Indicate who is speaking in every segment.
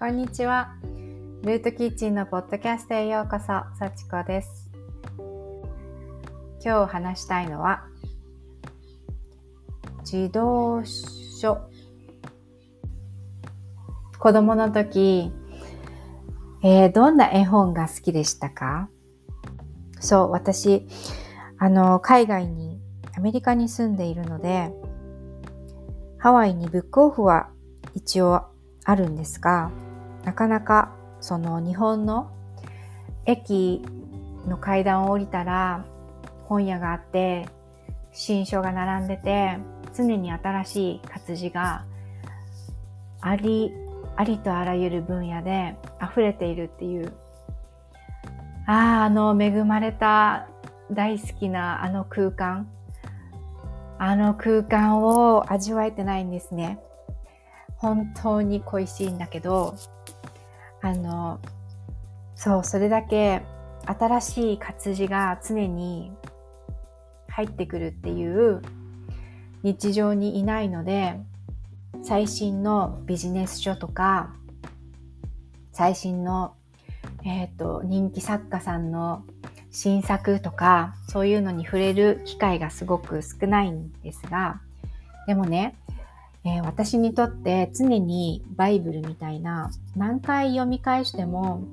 Speaker 1: こんにちは。ルートキッチンのポッドキャストへようこそ、さちこです。今日話したいのは、児童書。子供の時、えー、どんな絵本が好きでしたか？そう、私、あの、海外に、アメリカに住んでいるので、ハワイにブックオフは一応あるんですが、なかなかその日本の駅の階段を降りたら本屋があって新書が並んでて常に新しい活字がありありとあらゆる分野で溢れているっていう。あああの恵まれた大好きなあの空間。あの空間を味わえてないんですね。本当に恋しいんだけどあのそうそれだけ新しい活字が常に入ってくるっていう日常にいないので最新のビジネス書とか最新の、えーと、人気作家さんの新作とかそういうのに触れる機会がすごく少ないんですがでもねえー、私にとって常にバイブルみたいな何回読み返しても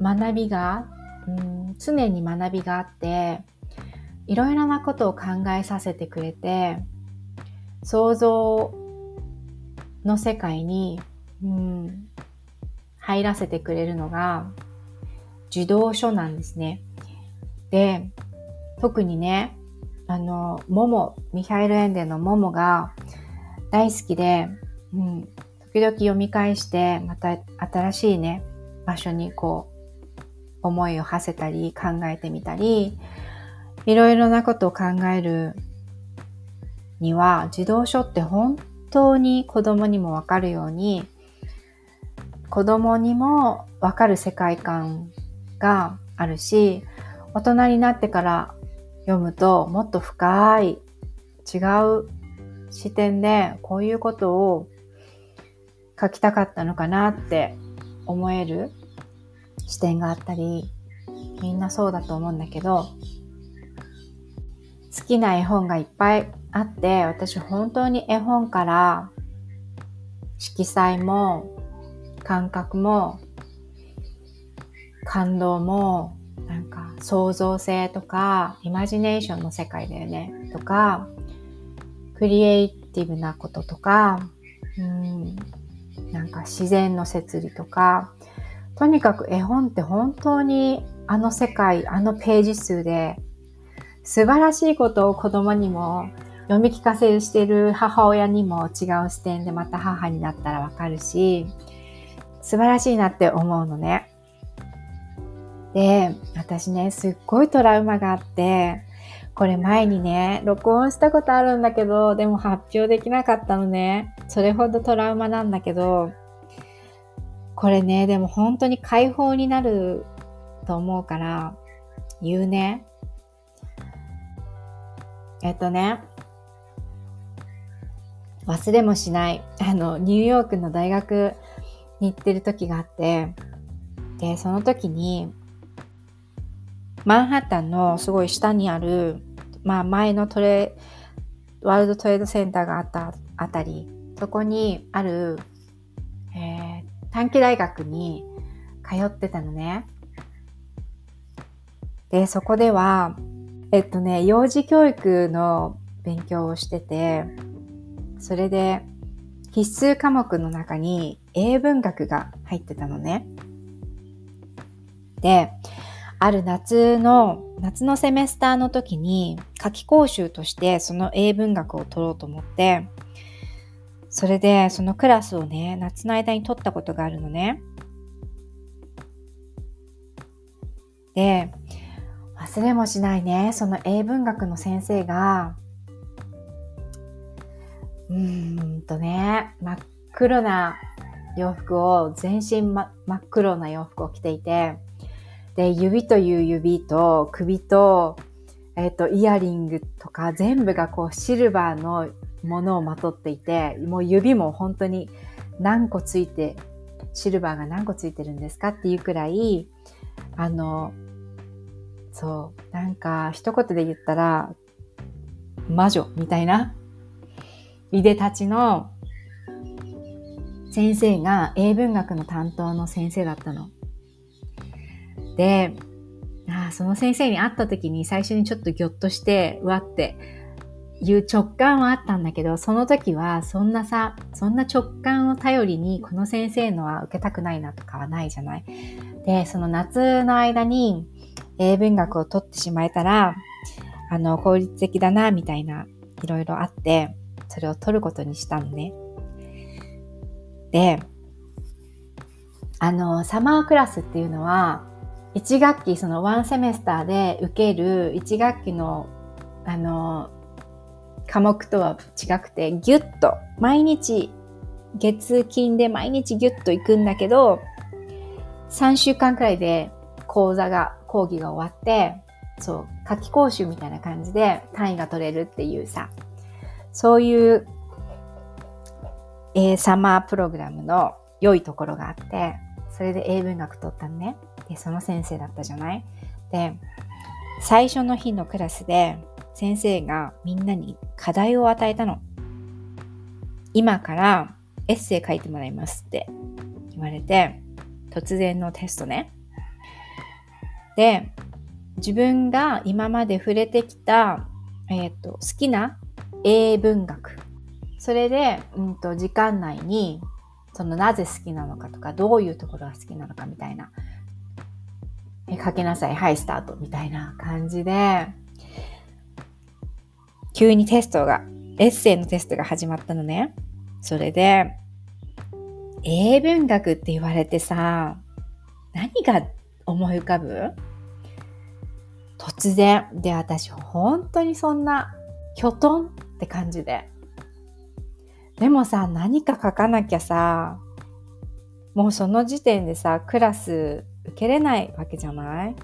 Speaker 1: 学びが、うん、常に学びがあっていろいろなことを考えさせてくれて想像の世界に、うん、入らせてくれるのが児童書なんですね。で特にねあのモモミハイル・エンデのモモが大好きで、うん、時々読み返して、また新しいね、場所にこう、思いを馳せたり、考えてみたり、いろいろなことを考えるには、児童書って本当に子供にもわかるように、子供にもわかる世界観があるし、大人になってから読むともっと深い違う視点でこういうことを書きたかったのかなって思える視点があったり、みんなそうだと思うんだけど、好きな絵本がいっぱいあって、私本当に絵本から色彩も感覚も感動もなんか創造性とかイマジネーションの世界だよねとかクリエイティブなこととか、うん、なんか自然の摂理とか、とにかく絵本って本当にあの世界、あのページ数で素晴らしいことを子供にも読み聞かせしてる母親にも違う視点でまた母になったらわかるし、素晴らしいなって思うのね。で、私ね、すっごいトラウマがあって、これ前にね、録音したことあるんだけど、でも発表できなかったのね。それほどトラウマなんだけど、これね、でも本当に解放になると思うから、言うね。えっとね、忘れもしない、あの、ニューヨークの大学に行ってる時があって、で、その時に、マンハッタンのすごい下にある、まあ前のトレ、ワールドトレードセンターがあったあたり、そこにある、えー、短期大学に通ってたのね。で、そこでは、えっとね、幼児教育の勉強をしてて、それで必須科目の中に英文学が入ってたのね。で、ある夏の、夏のセメスターの時に夏期講習としてその英文学を取ろうと思って、それでそのクラスをね、夏の間に取ったことがあるのね。で、忘れもしないね、その英文学の先生が、うーんとね、真っ黒な洋服を、全身、真っ黒な洋服を着ていて、で、指という指と首と、えっ、ー、と、イヤリングとか全部がこうシルバーのものをまとっていて、もう指も本当に何個ついてシルバーが何個ついてるんですかっていうくらい、あの、そう、なんか一言で言ったら、魔女みたいな、いでたちの先生が英文学の担当の先生だったの。で、あその先生に会った時に最初にちょっとギョッとして、うわっていう直感はあったんだけど、その時はそんなさ、そんな直感を頼りにこの先生のは受けたくないなとかはないじゃない。で、その夏の間に英文学を取ってしまえたら、あの、効率的だな、みたいな、いろいろあって、それを取ることにしたのね。で、あの、サマークラスっていうのは、1学期、その1セメスターで受ける1学期の、あの、科目とは違くて、ぎゅっと、毎日、月金で毎日ぎゅっと行くんだけど、3週間くらいで講座が、講義が終わって、そう、夏季講習みたいな感じで単位が取れるっていうさ、そういう、えー、サマープログラムの良いところがあって、それで英文学取ったのね。で、その先生だったじゃない？で、最初の日のクラスで先生がみんなに課題を与えたの。今からエッセイ書いてもらいますって言われて、突然のテストね。で、自分が今まで触れてきた、え、ー、と、好きな英文学。それで、うんと、時間内に、そのなぜ好きなのかとか、どういうところが好きなのかみたいな。え、書けなさい。はい、スタート。みたいな感じで、急にテストが、エッセイのテストが始まったのね。それで、英文学って言われてさ、何が思い浮かぶ？突然。で、私、本当にそんな、きょとんって感じで。でもさ、何か書かなきゃさ、もうその時点でさ、クラス受けれないわけじゃない？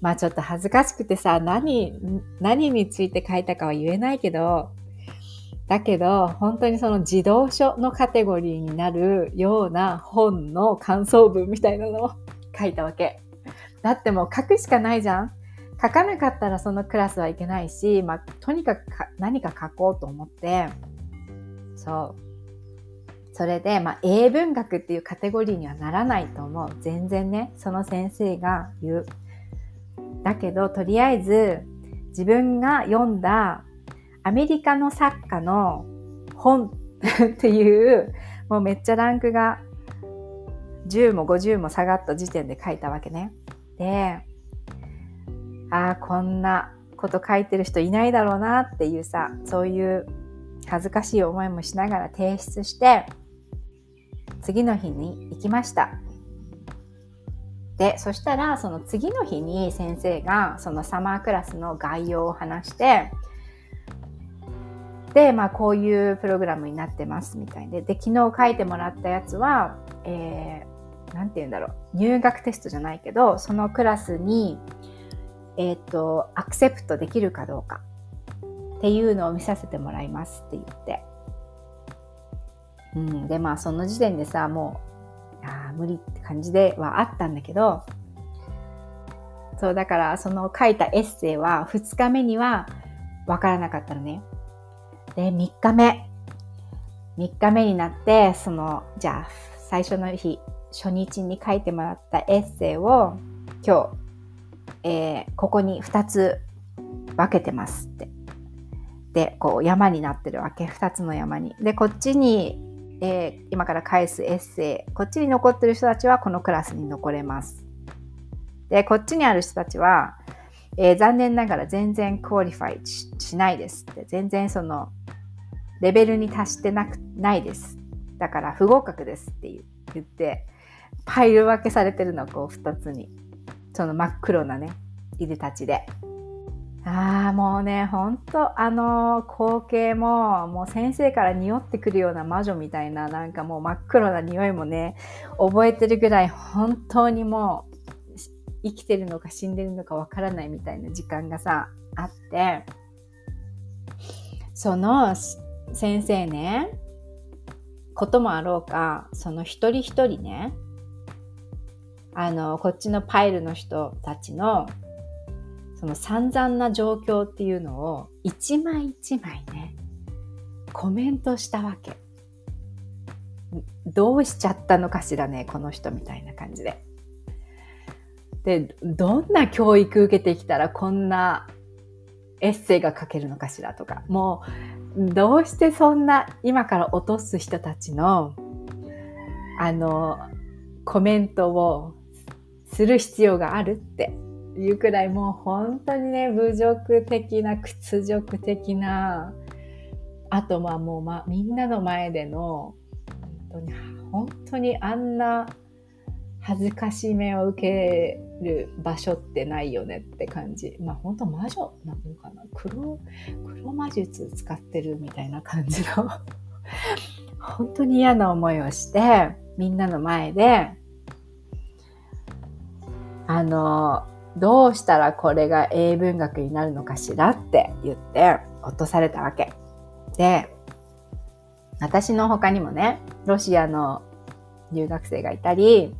Speaker 1: まあちょっと恥ずかしくてさ、何、何について書いたかは言えないけど、だけど、本当にその児童書のカテゴリーになるような本の感想文みたいなのを 書いたわけ。だってもう書くしかないじゃん。書かなかったらそのクラスはいけないし、まあ、とにかく何か書こうと思って、そう。それで、まあ、英文学っていうカテゴリーにはならないと思う。全然ね、その先生が言う。だけど、とりあえず、自分が読んだアメリカの作家の本 っていう、もうめっちゃランクが10も50も下がった時点で書いたわけね。で、ああ、こんなこと書いてる人いないだろうなっていうさ、そういう恥ずかしい思いもしながら提出して、次の日に行きました。で、そしたら、その次の日に先生が、そのサマークラスの概要を話して、で、まあ、こういうプログラムになってますみたいで、で、昨日書いてもらったやつは、えー、て言うんだろう、入学テストじゃないけど、そのクラスに、えっ、ー、と、アクセプトできるかどうかっていうのを見させてもらいますって言って。うん、で、まあ、その時点でさ、もう、あ無理って感じではあったんだけど、そう、だからその書いたエッセイは2日目にはわからなかったのね。で、3日目。3日目になって、その、じゃあ、最初の日、初日に書いてもらったエッセイを今日、えー、ここに2つ分けてますって。で、こう山になってるわけ。2つの山に。で、こっちにえー、今から返すエッセイ、こっちに残ってる人たちはこのクラスに残れます。で、こっちにある人たちは、えー、残念ながら全然 qualify しないですって、全然そのレベルに達してなくないです。だから不合格ですって言って、 pile 分けされてるの、こう二つに。その真っ黒なね、いでたちで。ああ、もうね、ほんと、あの光景も、もう先生から匂ってくるような魔女みたいな、なんかもう真っ黒な匂いもね、覚えてるぐらい、本当にもう、生きてるのか死んでるのかわからないみたいな時間がさ、あって、その先生ね、こともあろうかその一人一人ねあのこっちのパイルの人たちのその散々な状況っていうのを一枚一枚ねコメントしたわけ。どうしちゃったのかしらねこの人みたいな感じで。でどんな教育受けてきたらこんなエッセイが書けるのかしらとか。もうどうしてそんな今から落とす人たちのあのコメントをする必要があるって。いうくらいもう本当にね侮辱的な屈辱的なあとまあもう、ま、みんなの前での本当に本当にあんな恥ずかしい目を受ける場所ってないよねって感じ。まあ本当魔女なのかな黒、黒魔術使ってるみたいな感じの本当に嫌な思いをして、みんなの前で、あの、どうしたらこれが英文学になるのかしらって言って落とされたわけ。で、私の他にもね、ロシアの留学生がいたり、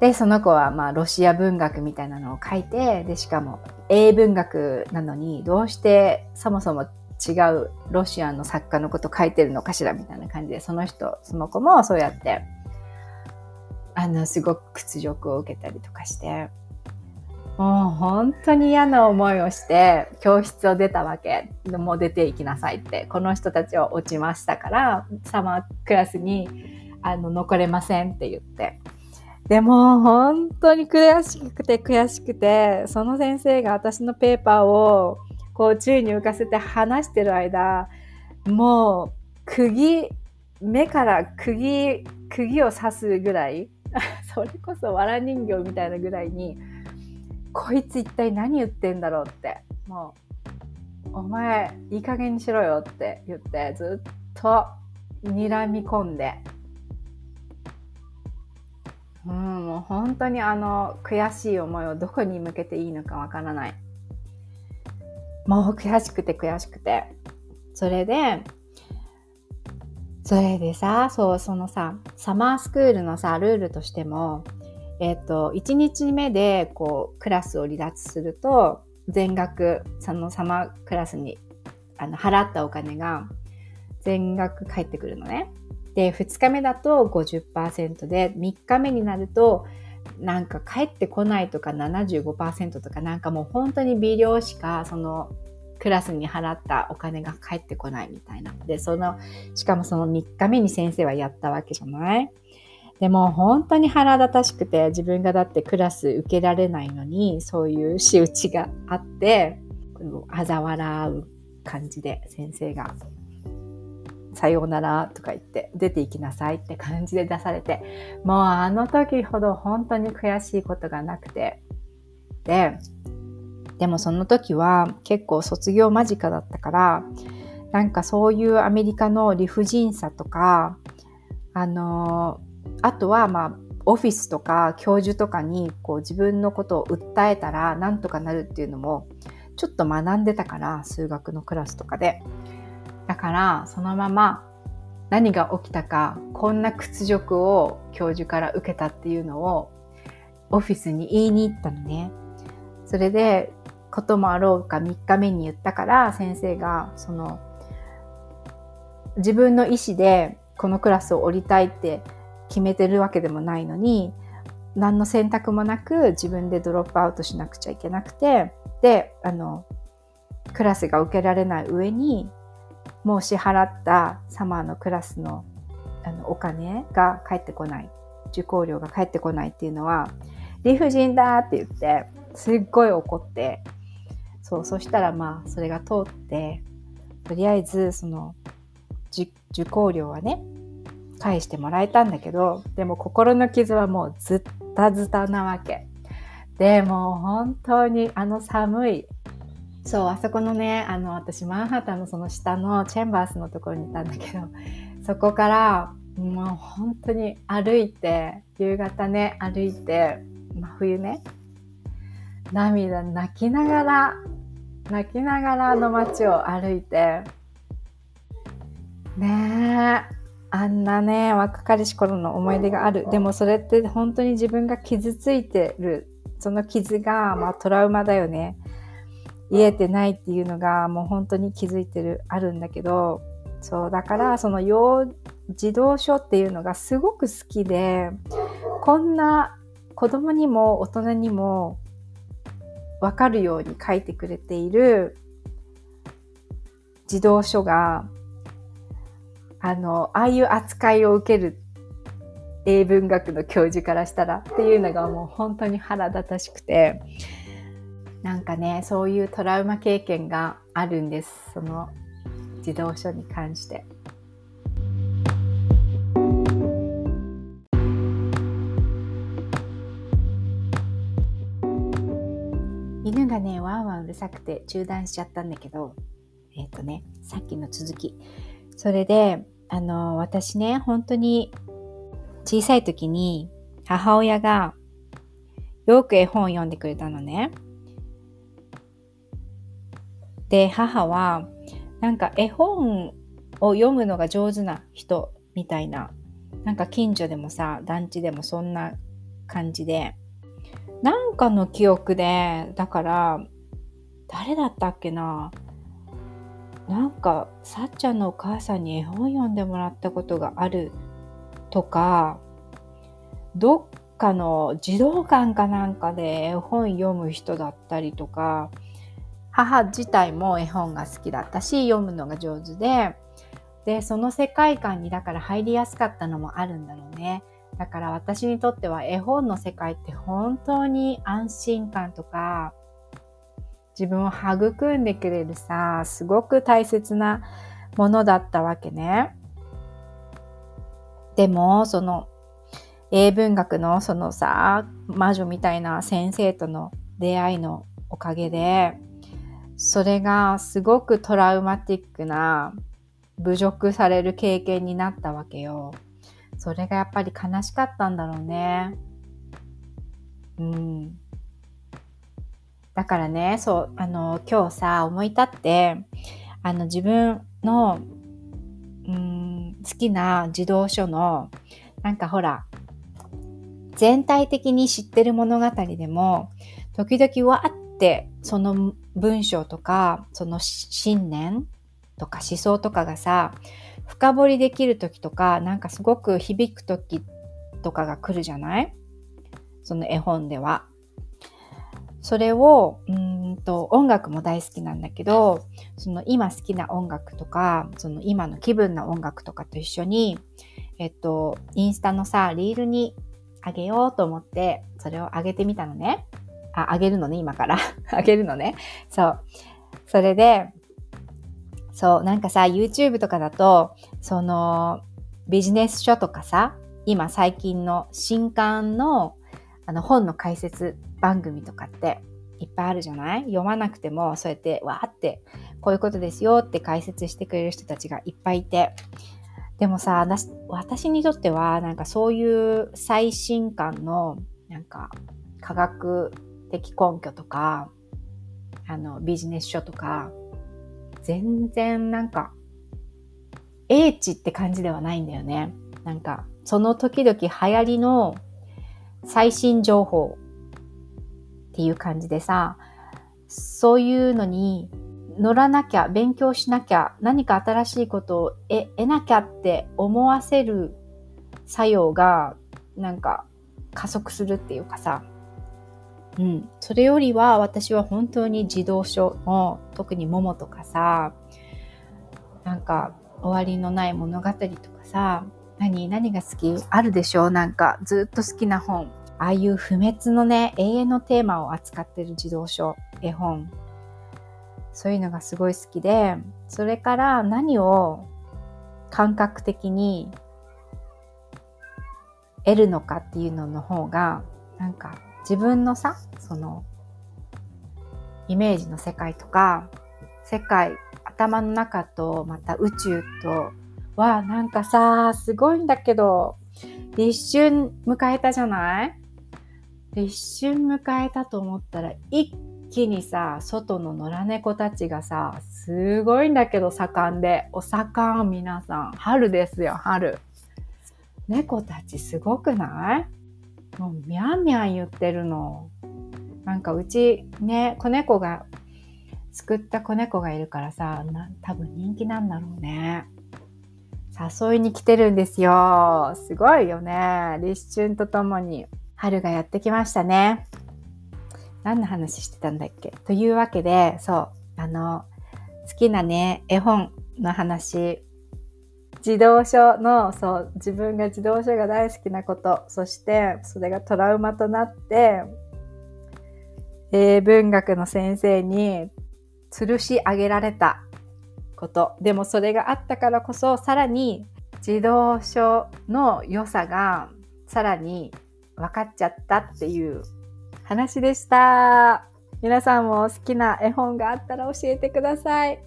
Speaker 1: で、その子はまあロシア文学みたいなのを書いて、で、しかも英文学なのにどうしてそもそも違うロシアの作家のこと書いてるのかしらみたいな感じで、その人、その子もそうやって、あの、すごく屈辱を受けたりとかして、もう本当に嫌な思いをして教室を出たわけ。もう出ていきなさいって。この人たちは落ちましたから、サマークラスにあの残れませんって言って。でも本当に悔しくて悔しくて、その先生が私のペーパーをこう宙に浮かせて話してる間、もう釘、目から釘、釘を刺すぐらい、それこそ藁人形みたいなぐらいに、こいつ一体何言ってんだろうって、もう、お前いい加減にしろよって言ってずっと睨み込んでうん、もう本当にあの悔しい思いをどこに向けていいのかわからない。もう悔しくて悔しくて。それで、それでさ、そう、そのさ、サマースクールのさ、ルールとしても、えっ、と、1日目でこう、クラスを離脱すると、全額、そのサマークラスにあの払ったお金が全額返ってくるのね。で、2日目だと50%で、3日目になると、なんか帰ってこないとか75%とかなんかもう本当に微量しかそのクラスに払ったお金が返ってこないみたいな。で、その、しかもその3日目に先生はやったわけじゃない？でも本当に腹立たしくて自分がだってクラス受けられないのにそういう仕打ちがあって嘲笑う感じで先生がさようならとか言って出て行きなさいって感じで出されて、もうあの時ほど本当に悔しいことがなくて。で、でもその時は結構卒業間近だったから、なんかそういうアメリカの理不尽さとか、あのあとはまあオフィスとか教授とかにこう自分のことを訴えたらなんとかなるっていうのもちょっと学んでたから数学のクラスとかでだからそのまま何が起きたかこんな屈辱を教授から受けたっていうのをオフィスに言いに行ったのね。それでこともあろうか3日目に言ったから先生がその自分の意思でこのクラスを降りたいって決めてるわけでもないのに何の選択もなく自分でドロップアウトしなくちゃいけなくてであのクラスが受けられない上にもう支払ったサマーのクラスのあのお金が返ってこない受講料が返ってこないっていうのは理不尽だって言ってすっごい怒ってそうそしたらまあそれが通ってとりあえずその受講料はね返してもらえたんだけどでも心の傷はもうずったずたなわけ。でも本当にあの寒い。そう、あそこのね、あの、私、マンハッタンのその下のチェンバースのところにいたんだけど、そこから、もう本当に歩いて、夕方ね、歩いて、真冬ね、涙泣きながら、泣きながらあの街を歩いて、ねえ。あんなね若かりし頃の思い出がある。でもそれって本当に自分が傷ついてる。その傷が、まあ、トラウマだよね。癒えてないっていうのがもう本当に気づいてるあるんだけど。そうだからその幼児童書っていうのがすごく好きで。こんな子供にも大人にも分かるように書いてくれている児童書があのああいう扱いを受ける英文学の教授からしたらっていうのがもう本当に腹立たしくてなんかねそういうトラウマ経験があるんですその児童書に関して。がねワンワンうるさくて中断しちゃったんだけどえっ、ー、とねさっきの続き。それであの私ね本当に小さい時に母親がよく絵本を読んでくれたのね。で母はなんか絵本を読むのが上手な人みたいな。なんか近所でもさ団地でもそんな感じで。なんかの記憶でだから誰だったっけな？なんかさっちゃんのお母さんに絵本読んでもらったことがあるとかどっかの児童館かなんかで絵本読む人だったりとか母自体も絵本が好きだったし読むのが上手ででその世界観にだから入りやすかったのもあるんだろうね。だから私にとっては絵本の世界って本当に安心感とか自分を育んでくれるさすごく大切なものだったわけねでもその英文学のそのさ魔女みたいな先生との出会いのおかげでそれがすごくトラウマティックな侮辱される経験になったわけよ。それがやっぱり悲しかったんだろうね。うん。だからね、そう、あの、今日さ、思い立って、あの、自分の、うん、好きな児童書の、なんかほら、全体的に知ってる物語でも、時々わーってその文章とか、その信念とか思想とかがさ、深掘りできる時とか、なんかすごく響く時とかが来るじゃない？その絵本では。それを、うんと、音楽も大好きなんだけど、その今好きな音楽とか、その今の気分な音楽とかと一緒に、えっと、インスタのさ、リールにあげようと思って、それを上げてみたのね。あ、あげるのね、今から。あげるのね。そう。それで、そう、なんかさ、YouTube とかだと、その、ビジネス書とかさ、今最近の新刊のあの本の解説番組とかっていっぱいあるじゃない？読まなくてもそうやってわーってこういうことですよって解説してくれる人たちがいっぱいいて。でもさ私にとってはなんかそういう最新刊のなんか科学的根拠とかあのビジネス書とか全然なんか英知って感じではないんだよね。なんかその時々流行りの最新情報っていう感じでさそういうのに乗らなきゃ、勉強しなきゃ、何か新しいことを得なきゃって思わせる作用が、なんか加速するっていうかさ、うん。それよりは私は本当に児童書の、特に桃とかさ、なんか終わりのない物語とかさ、何、何が好き？あるでしょ？なんかずっと好きな本。ああいう不滅のね、永遠のテーマを扱ってる児童書、絵本。そういうのがすごい好きで、それから何を感覚的に得るのかっていうのの方が、なんか自分のさ、その、イメージの世界とか、世界、頭の中とまた宇宙とは、なんかさ、すごいんだけど、一瞬迎えたじゃない？一瞬迎えたと思ったら、一木にさ、外の野良猫たちがさ、すごいんだけど盛んで、お盛ん皆さん。春ですよ、春。猫たちすごくない？もうミャンミャン言ってるの。なんかうちね、子猫が、救った子猫がいるからさ、多分人気なんだろうね。誘いに来てるんですよ。すごいよね。立春とともに春がやってきましたね。何の話してたんだっけ？というわけで、そう、あの、好きなね、絵本の話、児童書の、そう、自分が児童書が大好きなこと、そしてそれがトラウマとなって、英文学の先生に吊るし上げられたこと。でもそれがあったからこそ、さらに児童書の良さがさらに分かっちゃったっていう話でした。皆さんも好きな絵本があったら教えてください。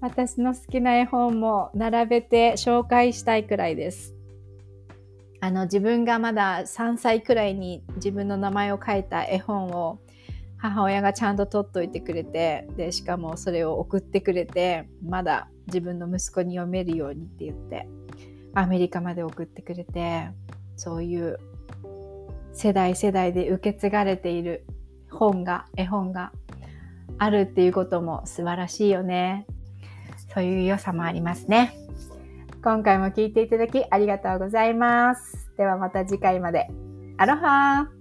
Speaker 1: 私の好きな絵本も並べて紹介したいくらいです。あの自分がまだ3歳くらいに自分の名前を書いた絵本を母親がちゃんと取っといてくれてでしかもそれを送ってくれてまだ自分の息子に読めるようにって言ってアメリカまで送ってくれてそういう世代世代で受け継がれている本が絵本があるっていうことも素晴らしいよねそういう良さもありますね。今回も聞いていただきありがとうございます。ではまた次回まで。アロハ